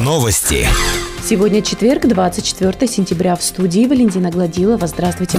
Новости. Сегодня четверг, 24 сентября. В студии Валентина Гладилова. Здравствуйте.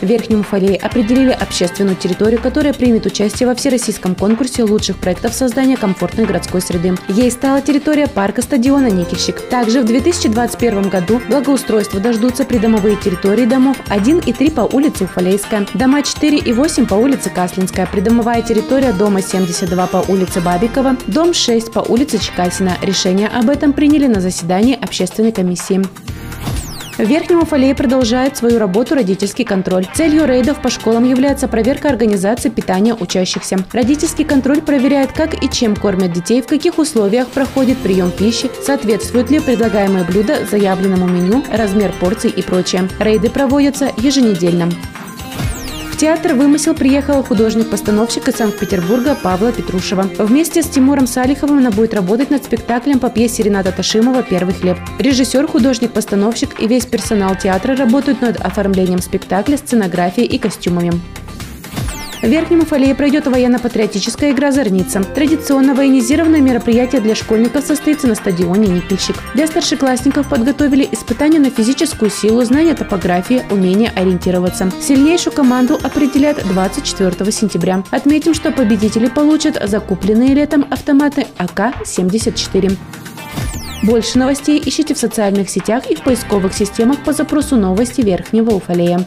В Верхнем Уфалее определили общественную территорию, которая примет участие во всероссийском конкурсе лучших проектов создания комфортной городской среды. Ей стала территория парка стадиона «Никельщик». Также в 2021 году благоустройство дождутся придомовые территории домов 1 и 3 по улице Уфалейская, дома 4 и 8 по улице Каслинская, придомовая территория дома 72 по улице Бабикова, дом 6 по улице Чекасина. Решение об этом приняли на заседании общественной комиссии. В Верхнем Уфалее продолжает свою работу родительский контроль. Целью рейдов по школам является проверка организации питания учащихся. Родительский контроль проверяет, как и чем кормят детей, в каких условиях проходит прием пищи, соответствует ли предлагаемое блюдо заявленному меню, размер порций и прочее. Рейды проводятся еженедельно театр «Вымысел» приехал художник-постановщик из Санкт-Петербурга Павла Петрушева. Вместе с Тимуром Салиховым она будет работать над спектаклем по пьесе Рената Ташимова «Первый хлеб». Режиссер, художник-постановщик и весь персонал театра работают над оформлением спектакля, сценографией и костюмами. В Верхнем Уфалее пройдет военно-патриотическая игра «Зорница». Традиционно военизированное мероприятие для школьников состоится на стадионе «Никельщик». Для старшеклассников подготовили испытания на физическую силу, знание топографии, умение ориентироваться. Сильнейшую команду определят 24 сентября. Отметим, что победители получат закупленные летом автоматы АК-74. Больше новостей ищите в социальных сетях и в поисковых системах по запросу «Новости Верхнего Уфалея».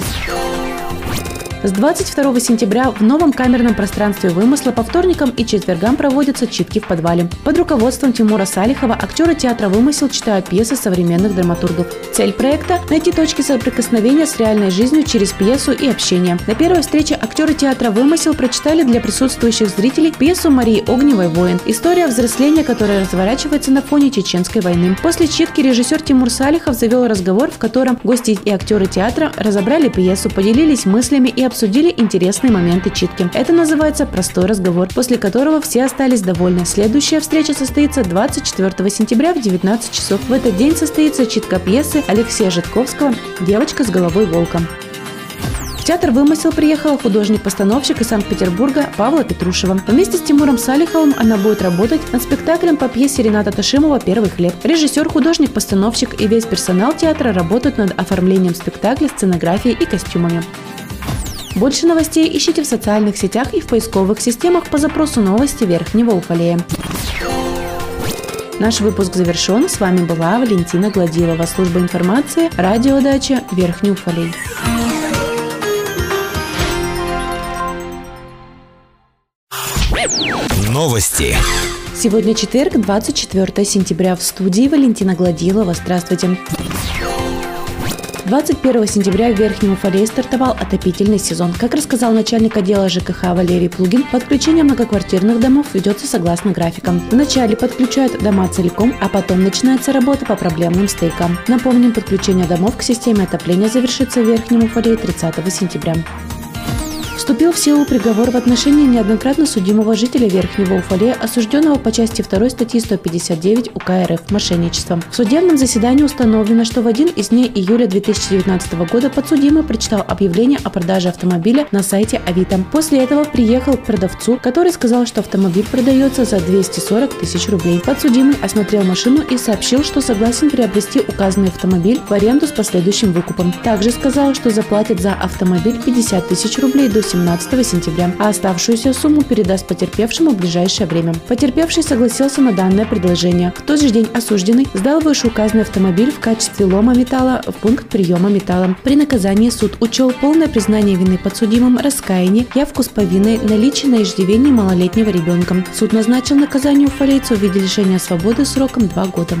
С 22 сентября в новом камерном пространстве вымысла по вторникам и четвергам проводятся читки в подвале. Под руководством Тимура Салихова актеры театра «Вымысел» читают пьесы современных драматургов. Цель проекта – найти точки соприкосновения с реальной жизнью через пьесу и общение. На первой встрече актеры театра «Вымысел» прочитали для присутствующих зрителей пьесу Марии Огневой «Воин». История взросления, которая разворачивается на фоне Чеченской войны. После читки режиссер Тимур Салихов завел разговор, в котором гости и актеры театра разобрали пьесу, поделились мыслями и обсудили интересные моменты читки. Это называется «Простой разговор», после которого все остались довольны. Следующая встреча состоится 24 сентября в 19 часов. В этот день состоится читка пьесы Алексея Житковского «Девочка с головой волка». В театр «Вымысел» приехала художник-постановщик из Санкт-Петербурга Павла Петрушева. Вместе с Тимуром Салиховым она будет работать над спектаклем по пьесе Рената Ташимова «Первый хлеб». Режиссер, художник-постановщик и весь персонал театра работают над оформлением спектакля, сценографией и костюмами. Больше новостей ищите в социальных сетях и в поисковых системах по запросу новости Верхнего Уфалея. Наш выпуск завершен. С вами была Валентина Гладилова, служба информации, радиодача Верхний Уфалей. Новости. Сегодня четверг, 24 сентября. В студии Валентина Гладилова. Здравствуйте. 21 сентября в Верхнем Уфалее стартовал отопительный сезон. Как рассказал начальник отдела ЖКХ Валерий Плугин, подключение многоквартирных домов ведется согласно графикам. Вначале подключают дома целиком, а потом начинается работа по проблемным стейкам. Напомним, подключение домов к системе отопления завершится в Верхнем Уфалее 30 сентября. Вступил в силу приговор в отношении неоднократно судимого жителя Верхнего Уфалея, осужденного по части 2 статьи 159 УК РФ «Мошенничеством». В судебном заседании установлено, что в один из дней июля 2019 года подсудимый прочитал объявление о продаже автомобиля на сайте Авито. После этого приехал к продавцу, который сказал, что автомобиль продается за 240 тысяч рублей. Подсудимый осмотрел машину и сообщил, что согласен приобрести указанный автомобиль в аренду с последующим выкупом. Также сказал, что заплатит за автомобиль 50 тысяч рублей до 17 сентября, а оставшуюся сумму передаст потерпевшему в ближайшее время. Потерпевший согласился на данное предложение. В тот же день осужденный сдал вышеуказанный автомобиль в качестве лома металла в пункт приема металла. При наказании суд учел полное признание вины подсудимым, раскаяние, явку с повинной, наличие на иждивении малолетнего ребенка. Суд назначил наказанию уфалейцу в виде лишения свободы сроком 2 года.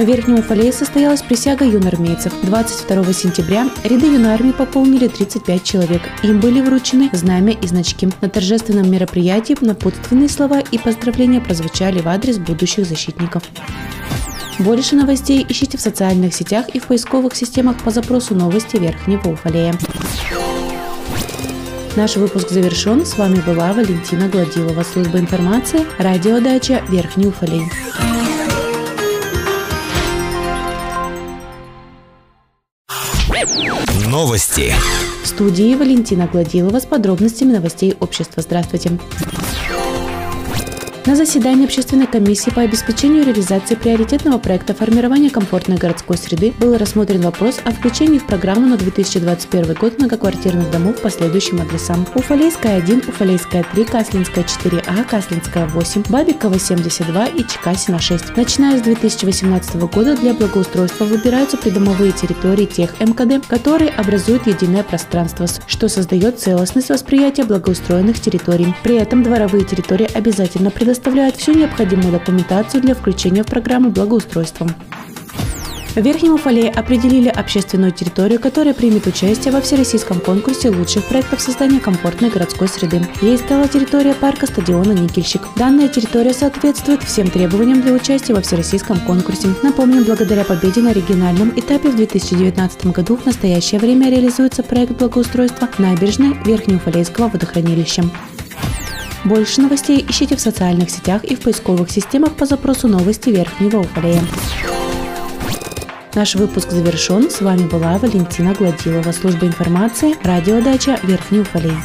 В Верхнем Уфалее состоялась присяга юнормейцев. 22 сентября ряды юнармии пополнили 35 человек. Им были вручены знамя и значки. На торжественном мероприятии напутственные слова и поздравления прозвучали в адрес будущих защитников. Больше новостей ищите в социальных сетях и в поисковых системах по запросу новости Верхнего Уфалея. Наш выпуск завершен. С вами была Валентина Гладилова, служба информации, радиодача Верхний Уфалей. Новости. В студии Валентина Гладилова с подробностями новостей общества. Здравствуйте. На заседании общественной комиссии по обеспечению реализации приоритетного проекта формирования комфортной городской среды был рассмотрен вопрос о включении в программу на 2021 год многоквартирных домов по следующим адресам. Уфалейская 1, Уфалейская 3, Каслинская 4А, Каслинская 8, Бабикова 72 и Чекасина 6. Начиная с 2018 года для благоустройства выбираются придомовые территории тех МКД, которые образуют единое пространство, что создает целостность восприятия благоустроенных территорий. При этом дворовые территории обязательно предоставляют предоставляют всю необходимую документацию для включения в программу благоустройства. В Верхнем Уфалее определили общественную территорию, которая примет участие во всероссийском конкурсе лучших проектов создания комфортной городской среды. Ей стала территория парка стадиона «Никельщик». Данная территория соответствует всем требованиям для участия во всероссийском конкурсе. Напомним, благодаря победе на региональном этапе в 2019 году в настоящее время реализуется проект благоустройства набережной Верхнеуфалейского водохранилища. Больше новостей ищите в социальных сетях и в поисковых системах по запросу «Новости Верхнего Уфалея». Наш выпуск завершен. С вами была Валентина Гладилова, служба информации, радиодача Верхний Уфалей.